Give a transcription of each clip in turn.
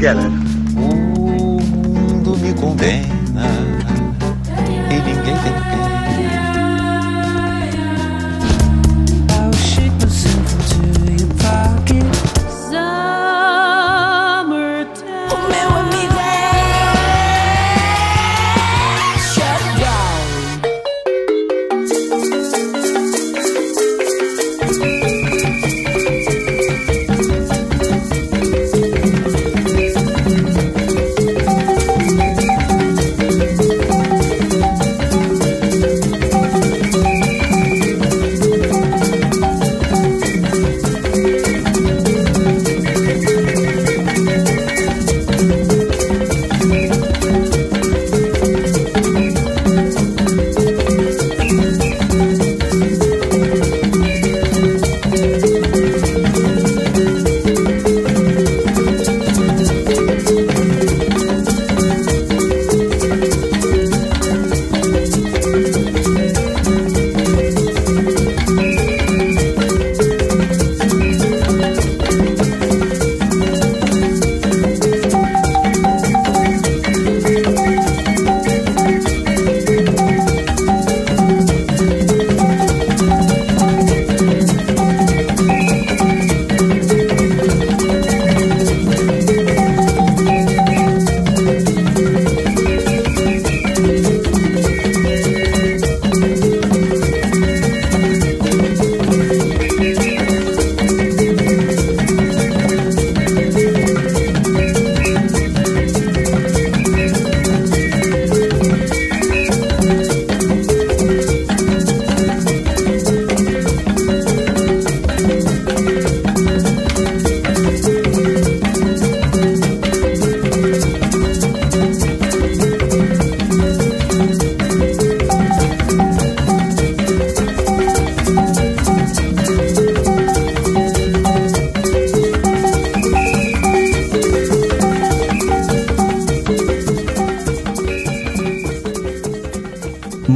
boy. Together. O mundo me condena e ninguém tem pena.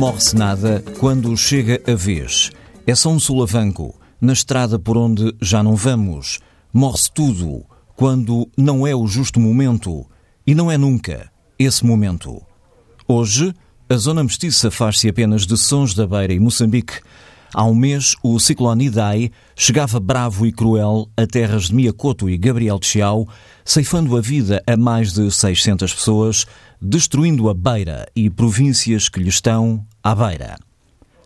Morre-se nada quando chega a vez. É só um solavanco na estrada por onde já não vamos. Morre-se tudo quando não é o justo momento. E não é nunca esse momento. Hoje, a zona mestiça faz-se apenas de Sons da Beira e Moçambique. Há um mês, o ciclone Idai chegava bravo e cruel a terras de Miacoto e Gabriel de Chiau, ceifando a vida a mais de 600 pessoas, destruindo a Beira e províncias que lhe estão à beira.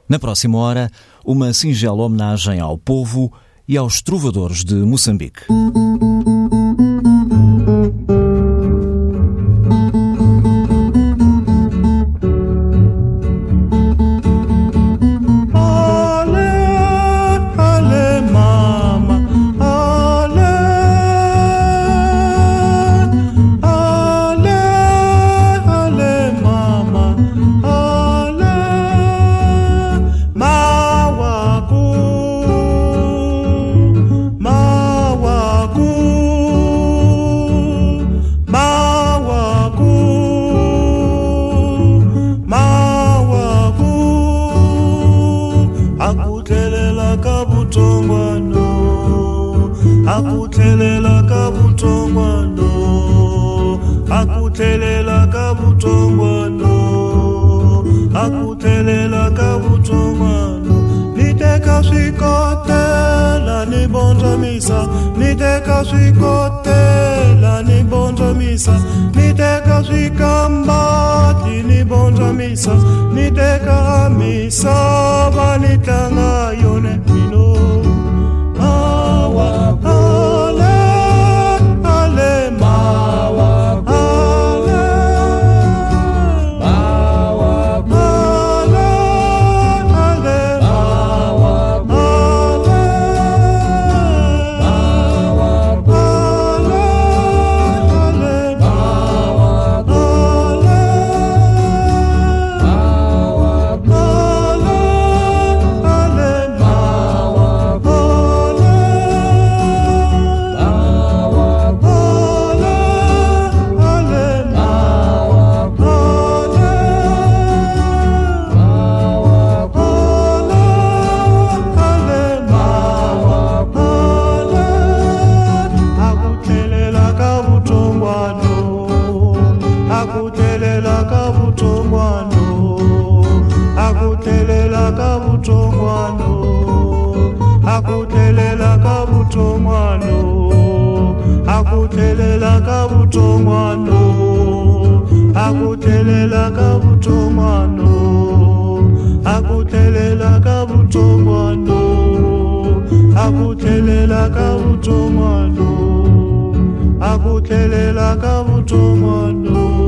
Na próxima hora, uma singela homenagem ao povo e aos trovadores de Moçambique. Akuthelela kabutongwano akuthelela kabutongwano akuthelela swikotela ni bonjamisa niteka swikotela ni bonjamisa niteka swikambati ni bonjamisa niteka misava nitlanga yone akuthelela ka vutshongwano akuthelela ka vutshongwano akuthelela ka vutshongwano akuthelela ka vutshongwano akuthelela ka vutshongwano akuthelela ka vutshongwano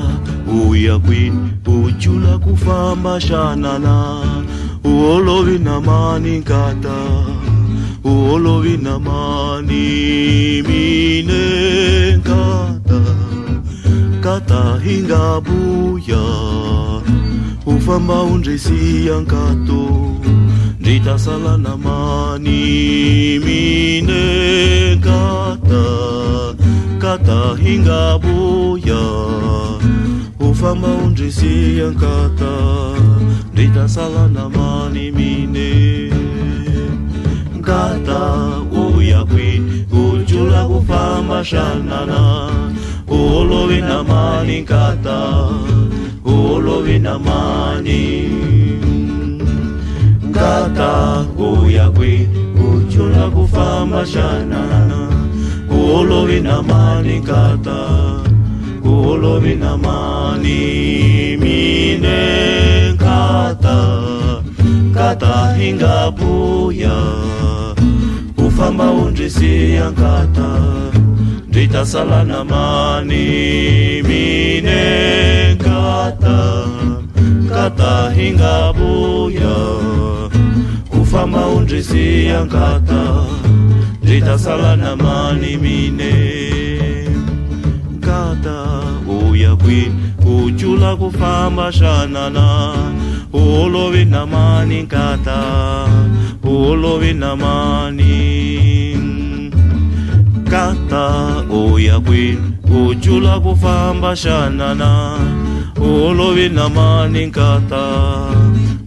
uya kwi ujula kufamba shanana. Uolovi na mani nkata uolovi na mani mine nkata kata hinga buya. Ufamba undrisiya nkato. Nditasala na mani mine kata. Kata hinga buya ufamba undrisiya nkata nditasala na mani mine. Nkata uya kwi ujula kufamba shanana uolovi na mani nkata uolovi na mani. Uya kwi ujula kufamba shanana uolovi na mani nkata mani mine nkata nkata hinga buya. Ufamba undrisiya nkata nditasala na mani mine kata nkata hinga buya. Ufamba undrisiya nkata nditasala na mani mine uya kwi ujula kufamba shanana. Uolovi na mani nkata uolovi na mani kata uya kwi ujula kufamba shanana. Uolovi na mani nkata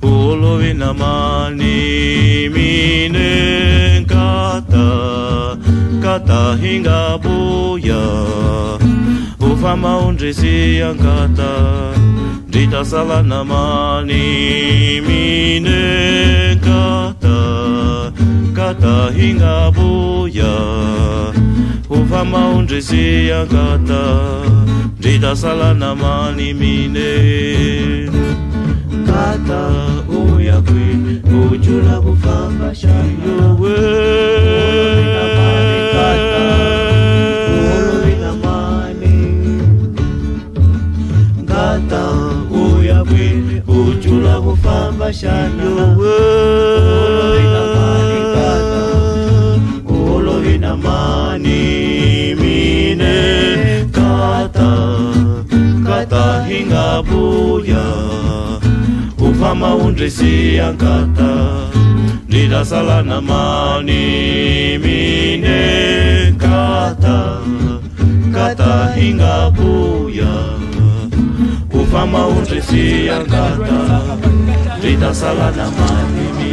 uolovi na mani mine nkata. Kata hinga buya ufama undrisiya nkata nditasala na mani mine kata hinga buya ufama undrisiya nkata nditasala na mani mine kata uya kwi ujula kufamba shayowe Kata uya kwi ujula kufamba shana uolovi na mani mine kata kata hinga buya. Ufama undrisiya nkata ndidasala na mani mine kata kata hinga buya kama utrisia gata vida salada mani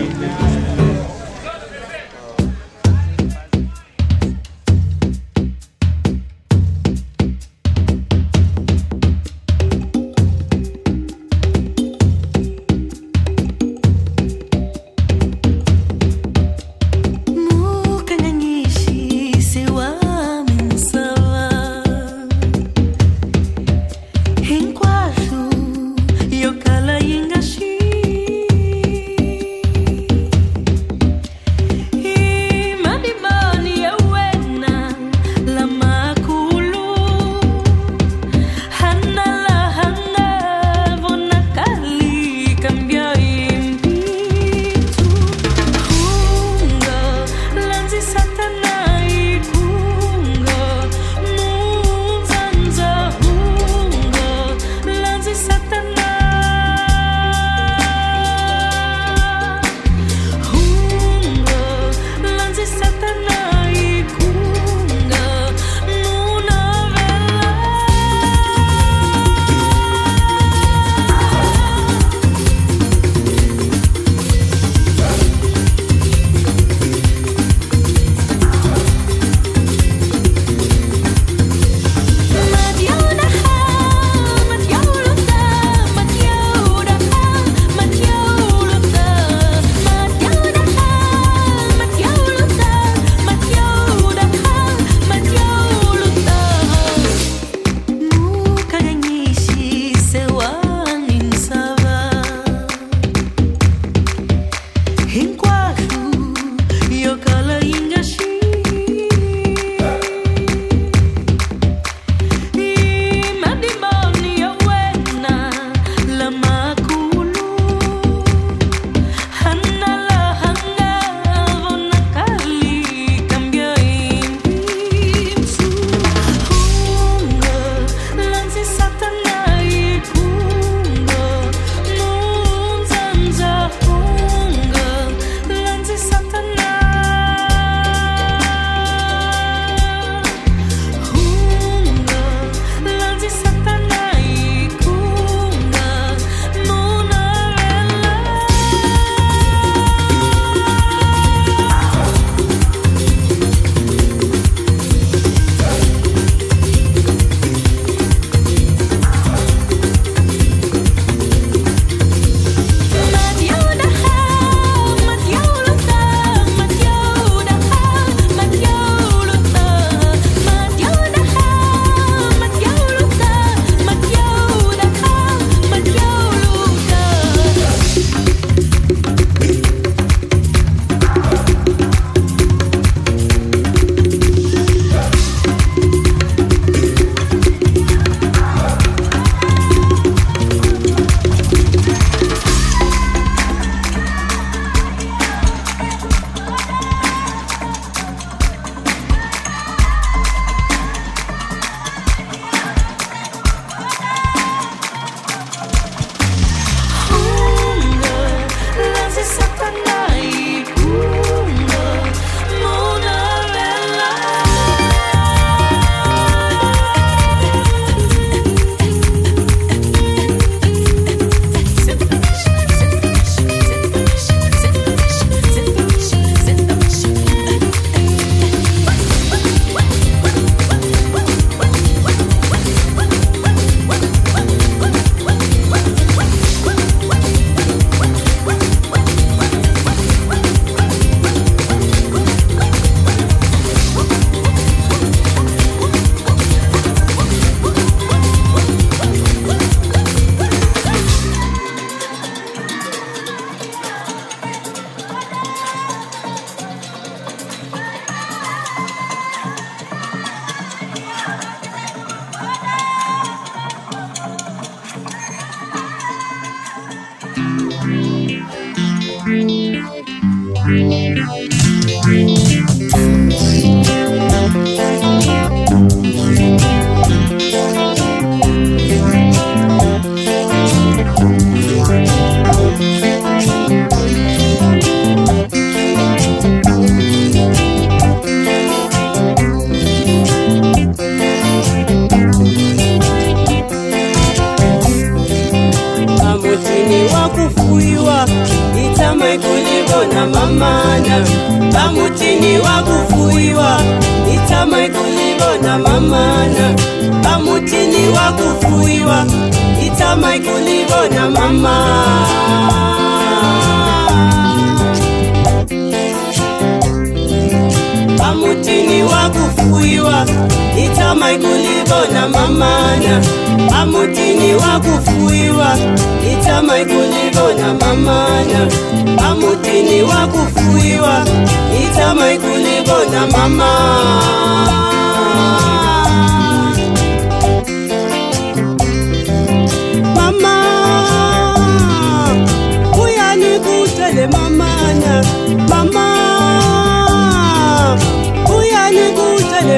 wa kufuiwa, nitamai kulibona mama.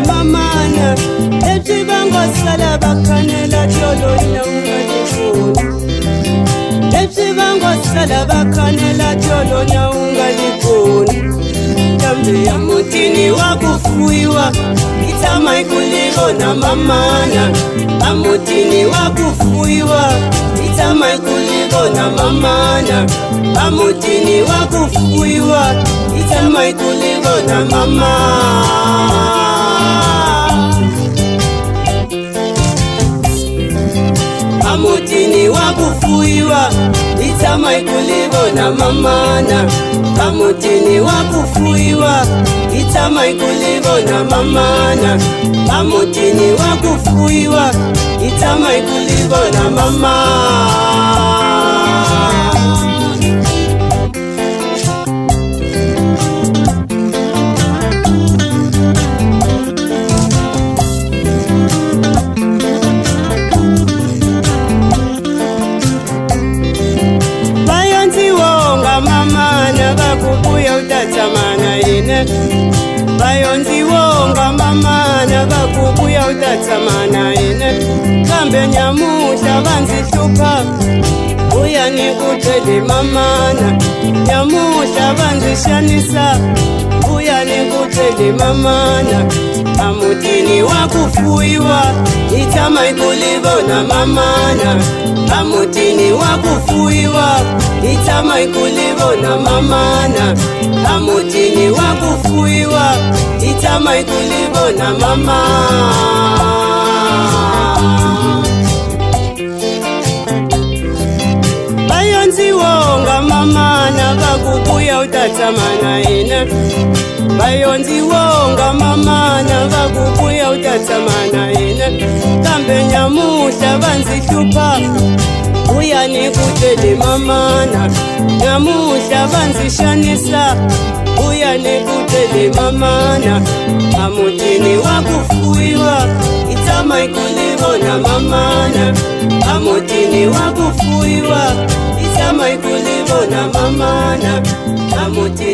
mamana ebyi bangosala bakanela tyololya ungale ababyiba ng'osala bakanela kyolonawunga likoni tambe ya mutini wa kufuiwa itamai kulivona mamana pamutini wa kufuiwa itamai kulivona mamana pamutini wa kufuiwa itamai kulivona mamana pamutini wakufuyiwa nditsamai kulivona mamana. Pamutini wakufuyiwa nditsamai kulivona mamana. Pamutini wakufuyiwa nditsamai kulivona mamana. mamana. Yamuhla bangishanisa mbuya nekuthele mamana. Amutini wakufuyiwa itama ikulibona mamana. Amutini wakufuyiwa itama ikulibona mamana. Amutini wakufuyiwa itama ikulibona mamana. utatsamana ina vayondziwonga mamana va ku vuya u ta tsamana ina kambe nyamuhla va ndzi hlupha vuya ni ku tele mamana. Nyamuhla va ndzi xanisa vuya ni ku tele mamana. Amutini wa ku fuwiwa i tshama i ku ni vona mamana amutini wa ku fuwiwa i tshama i ku ni mama na motema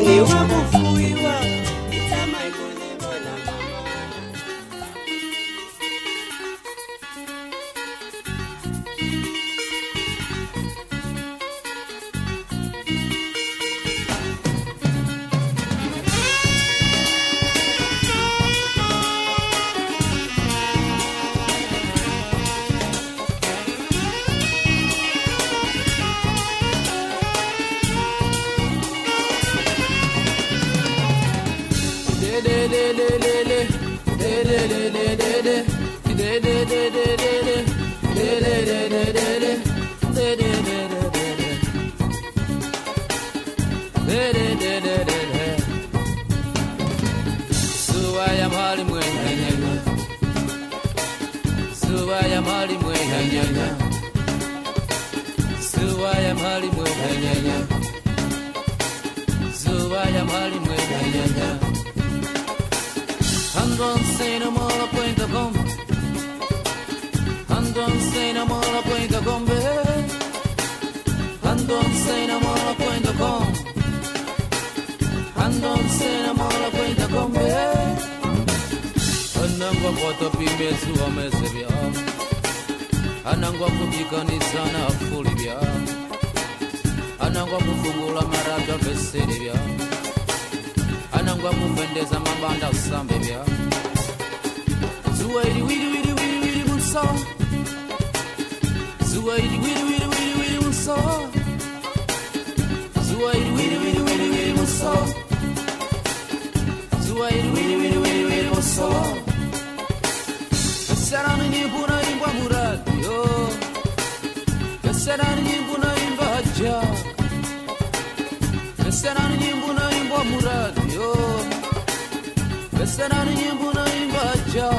anangwa kupiganisa nafuli bya anangwa kufungula maradwa beseri bya anangwa kupendeza mabanda usambe bya zuwa iri wiri wiri wiri wiri munso zuwa iri wiri wiri wiri wiri munso zuwa iri wiri wiri wiri wiri munso zuwa iri wiri wiri wiri wiri munso sarami ni bunayı radio Kesera nyimbo naimba haja. Kesera nyimbo naimba muradio Kesera nyimbo naimba haja.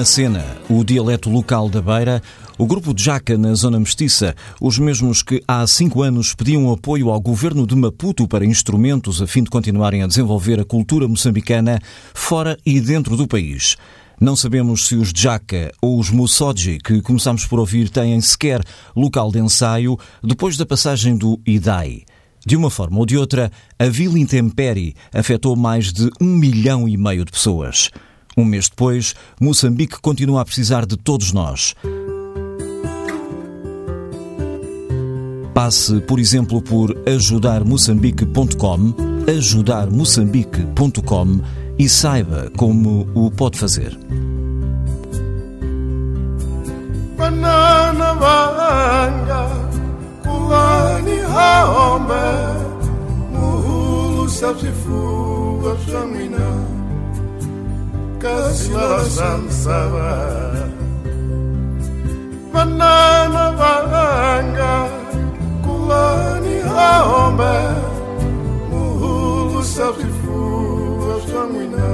Em Macena, o dialeto local da Beira, o grupo de Jaca na Zona Mestiça, os mesmos que há cinco anos pediam apoio ao governo de Maputo para instrumentos a fim de continuarem a desenvolver a cultura moçambicana fora e dentro do país. Não sabemos se os Jaca ou os Musoji, que começamos por ouvir, têm sequer local de ensaio depois da passagem do IDAI. De uma forma ou de outra, a Vila Intempérie afetou mais de um milhão e meio de pessoas. Um mês depois, Moçambique continua a precisar de todos nós. Passe, por exemplo, por ajudarmoçambique.com, ajudarmoçambique.com e saiba como o pode fazer. banana vanga haombe muhulu sabsifuga shamina Casina San Saba Banana Varanga Kulani Haombe Muhulu Sabifu Afshamina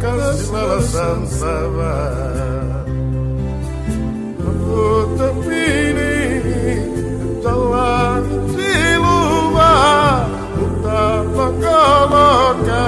Casina San Saba Utapini Jalan Siluba Utapakaloka Utapakaloka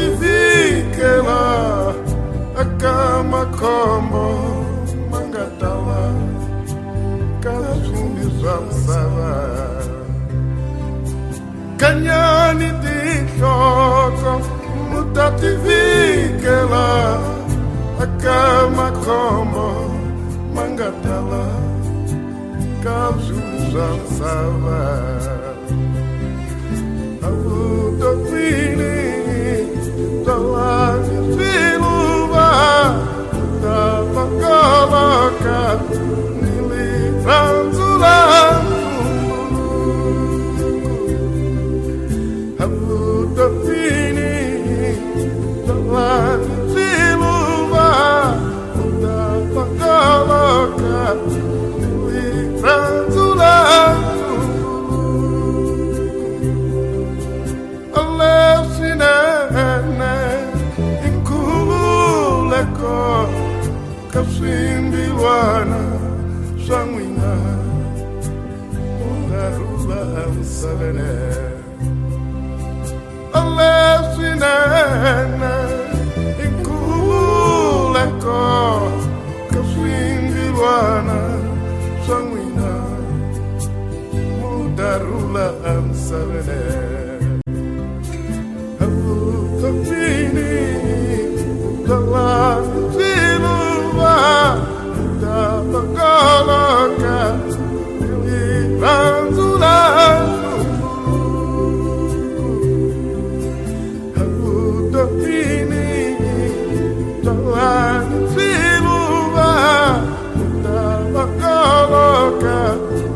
ndidikela akamakhombo mangatawa kazvumbi zvamusava kanyani tihloko mutativikela akamakhombo mangatala kazvumbi zvamusava Bye.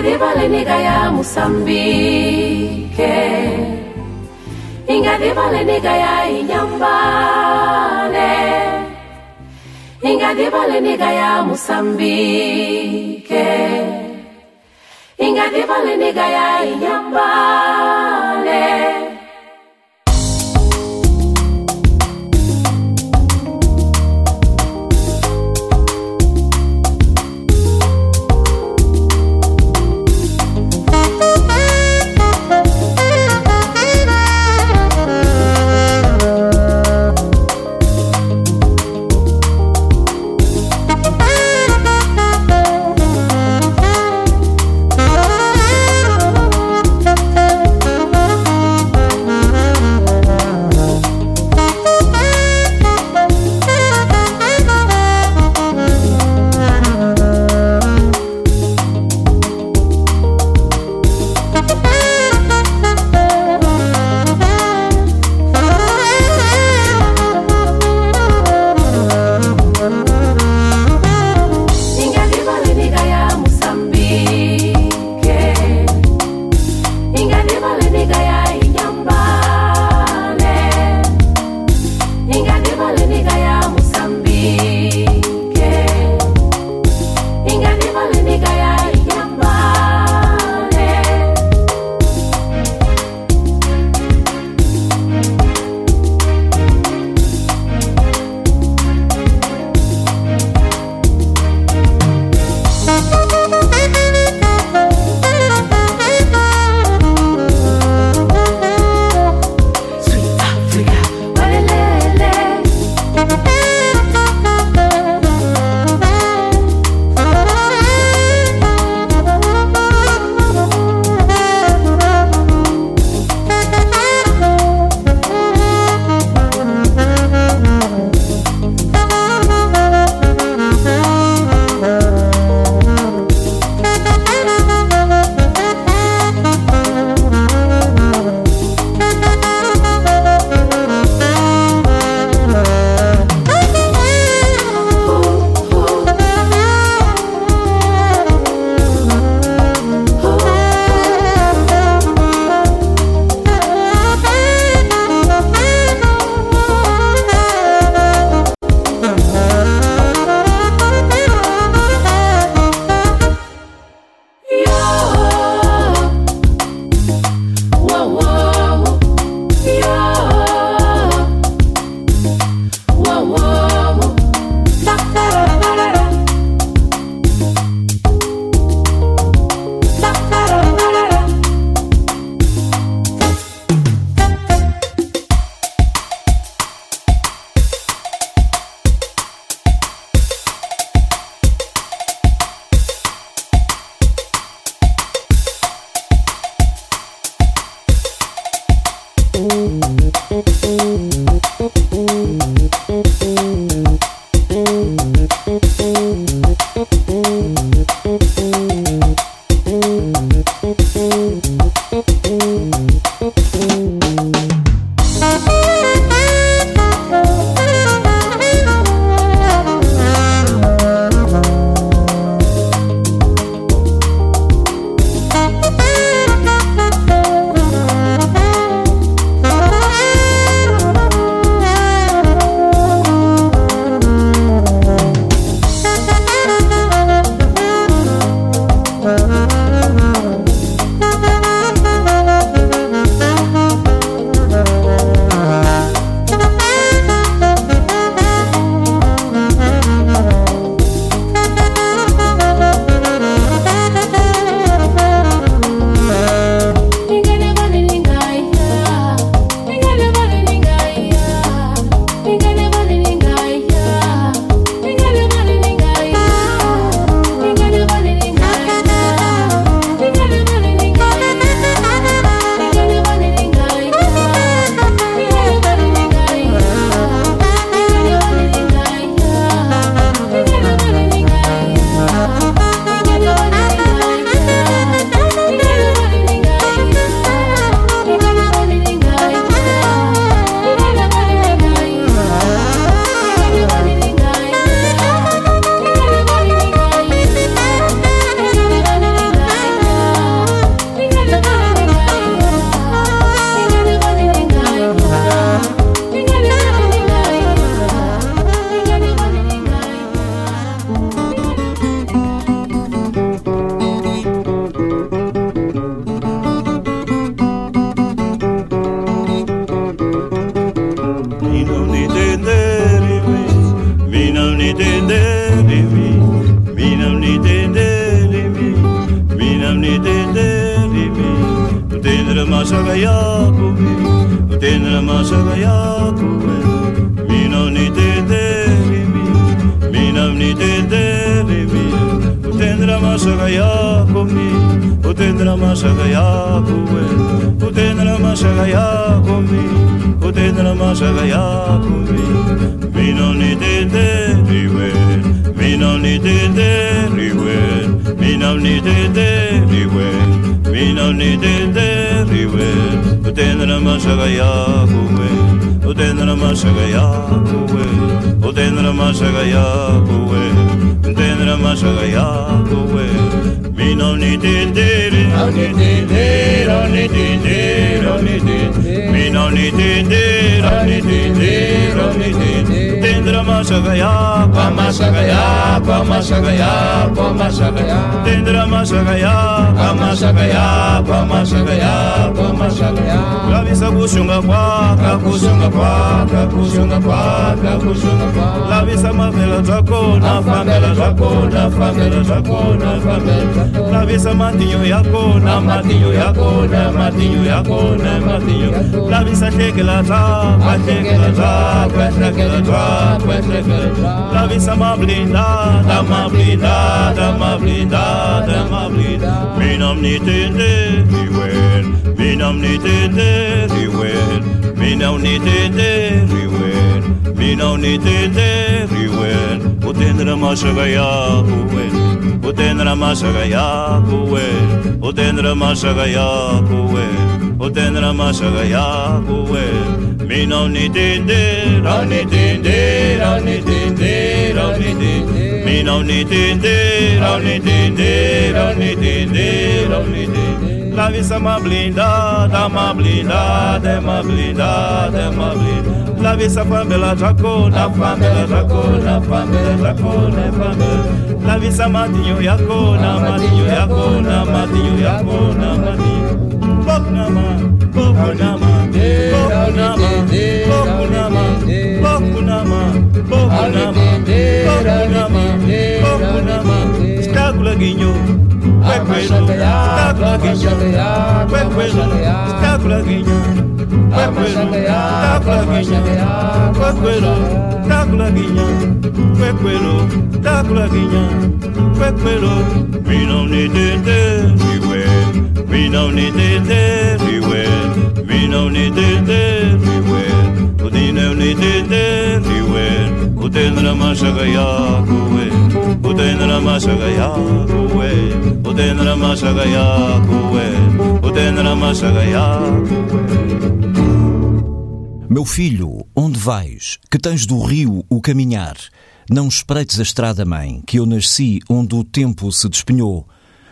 Ingadivale nigaya musambike. Ingadivale nigaya inyambane Ingadivale nigaya musambike. Ingadivale nigaya inyambane masaga yako masaga yako lavisa kushunga kwaka kushunga kwaka kushunga kwaka kushunga kwaka lavisa mafela zako na famela zako na famela zako na famela lavisa matinyo yako na matinyo yako na matinyo yako na matinyo lavisa shekela zako shekela zako shekela zako shekela lavisa mablinda da mablinda da mablinda da mablinda minam ni tende riwen minam ni tende riwen minam ni tende riwen minam ni tende riwen utendra masaga yakuwen utendra masaga yakuwen utendra masaga yakuwen utendra masaga yakuwen minam ni tende rani tende rani tende rani tende minam ni tende rani tende rani tende rani tende La visa ma blindada, ma blindada, ma blindada, ma blindada. La visa famela jacona, famela jacona, famela jacona, famela. La visa matinho yacona, matinho yacona, matinho yacona, matinho. Boknama, boknama, boknama, boknama, boknama, boknama, Quequelo, escágula guinho. Quequelo, escágula guinho. Quequelo, escágula guinho. Quequelo, escágula guinho. Quequelo, escágula guinho. Quequelo, me não me entender, Utenra mashagaya kuwe Utenra mashagaya kuwe Utenra mashagaya kuwe Utenra mashagaya kuwe Meu filho, onde vais? Que tens do rio o caminhar? Não espreites a estrada, mãe, que eu nasci onde o tempo se despenhou.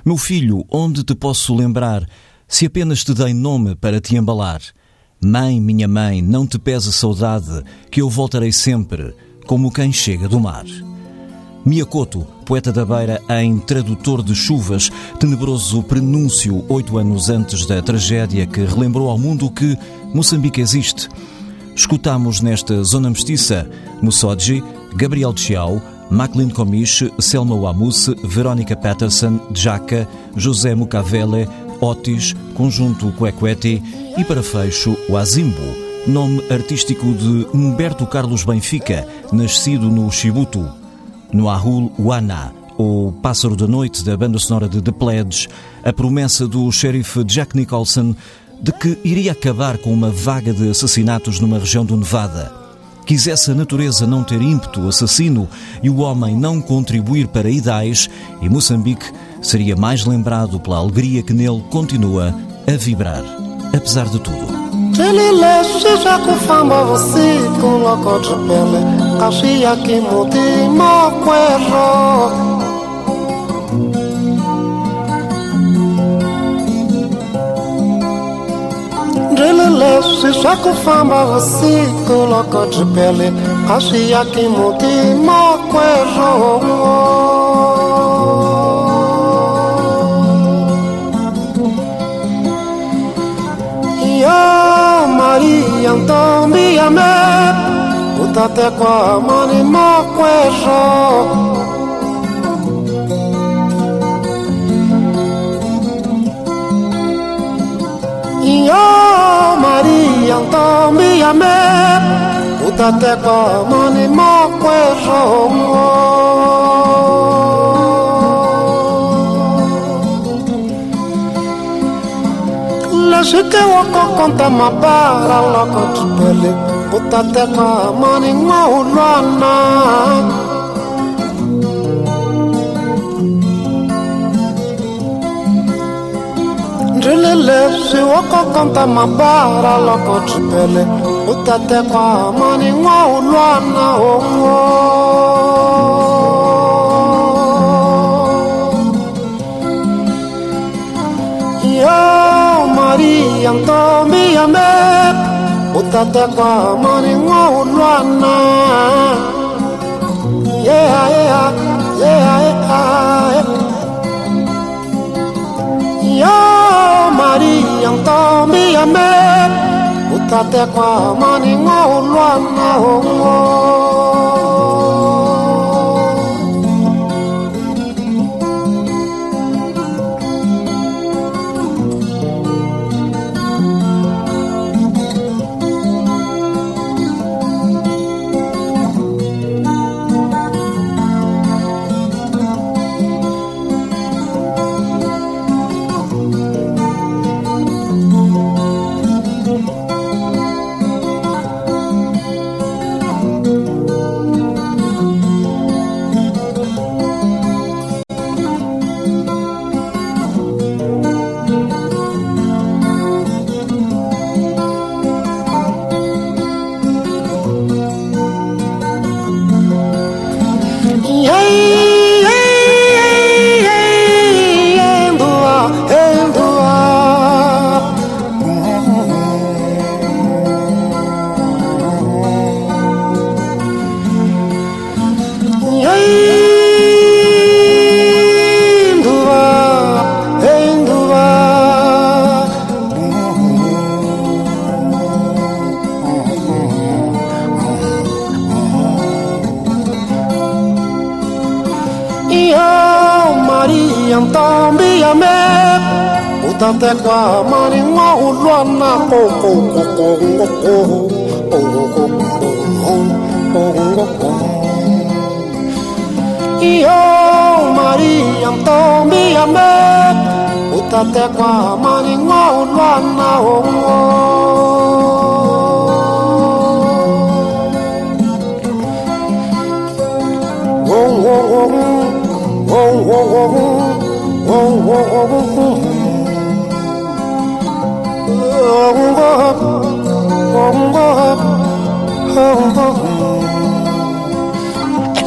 Meu filho, onde te posso lembrar, se apenas te dei nome para te embalar? Mãe, minha mãe, não te pese a saudade, que eu voltarei sempre como quem chega do mar. Miyakoto, poeta da beira em Tradutor de Chuvas, tenebroso prenúncio oito anos antes da tragédia que relembrou ao mundo que Moçambique existe. Escutamos nesta zona mestiça Musodji, Gabriel Chiao, Macklin Comiche, Selma Wamusse, Verónica Patterson, Jaca, José Mucavele, Otis, Conjunto Cuecueti e para fecho o Azimbo, nome artístico de Humberto Carlos Benfica, nascido no Chibuto. No Ahul Wana, o Pássaro da Noite da banda sonora de The Pledge, a promessa do xerife Jack Nicholson de que iria acabar com uma vaga de assassinatos numa região do Nevada. Quisesse a natureza não ter ímpeto assassino e o homem não contribuir para ideais, e Moçambique seria mais lembrado pela alegria que nele continua a vibrar, apesar de tudo. Jelile shisha kufamba usiku loko jipele Kashia kimuti mokwero Jelile shisha kufamba usiku loko jipele Kashia kimuti mokwero Entiendons-moi, o t'as te quoi, mon aimant, quoi, Maria, então me o tate com. Leswi ke wako konta mabara loko tibele utate kwa mani ngwaulwana ndrile leswi wako konta mabara loko tibele utate kwa mani ngwaulwana ongo oh, oh. Yo Maria ntombi ya me utate kwa mani ngwaulwana yeah yeah yeah yeah. Yo Maria ntombi ya me utate kwa mani ngwaulwana ongo Maria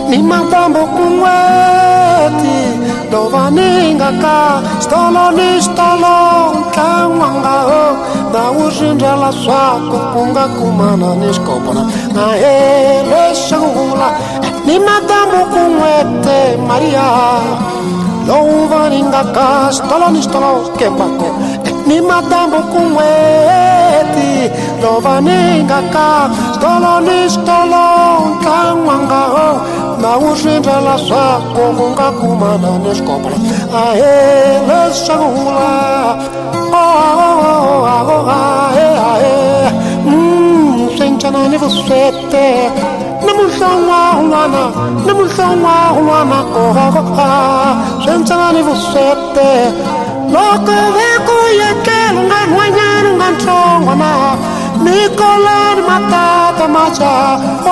ni matambo kumweti lovaningaka stolo ni stolo ntlangwangao na ni madamu kumwete maria louvaninga kastolonistolo kembake ni madamu oh oh oh oh oh, sakongunga kumana oh, oh, oh, oh, oh, oh ni vuswete ni muhlon'wahun'wana ni muhlon'wahun'wana kohoha swencana ni vuswete loko ve ku yekela u nga nhwanyana u nga nhlongwana nikolani matata macha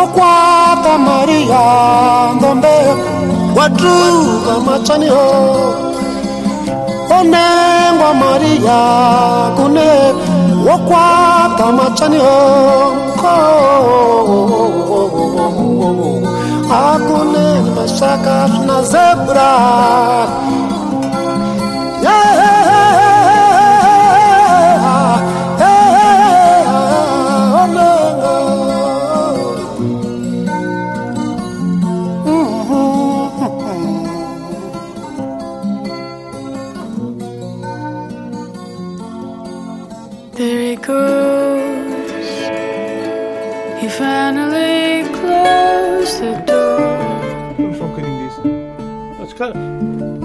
okwata maria ndombe watruka machaniho onengwa maria kune wokwata machaniho akuneni mashaka swina zebra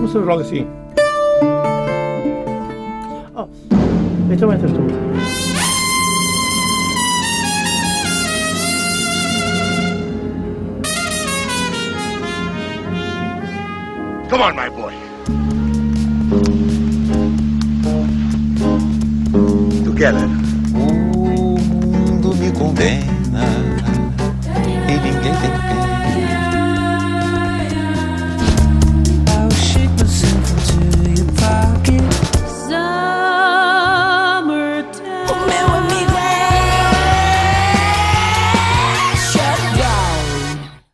Fazer logo assim. Oh, então entras tu. Come on, my boy. Together. O mundo me condena.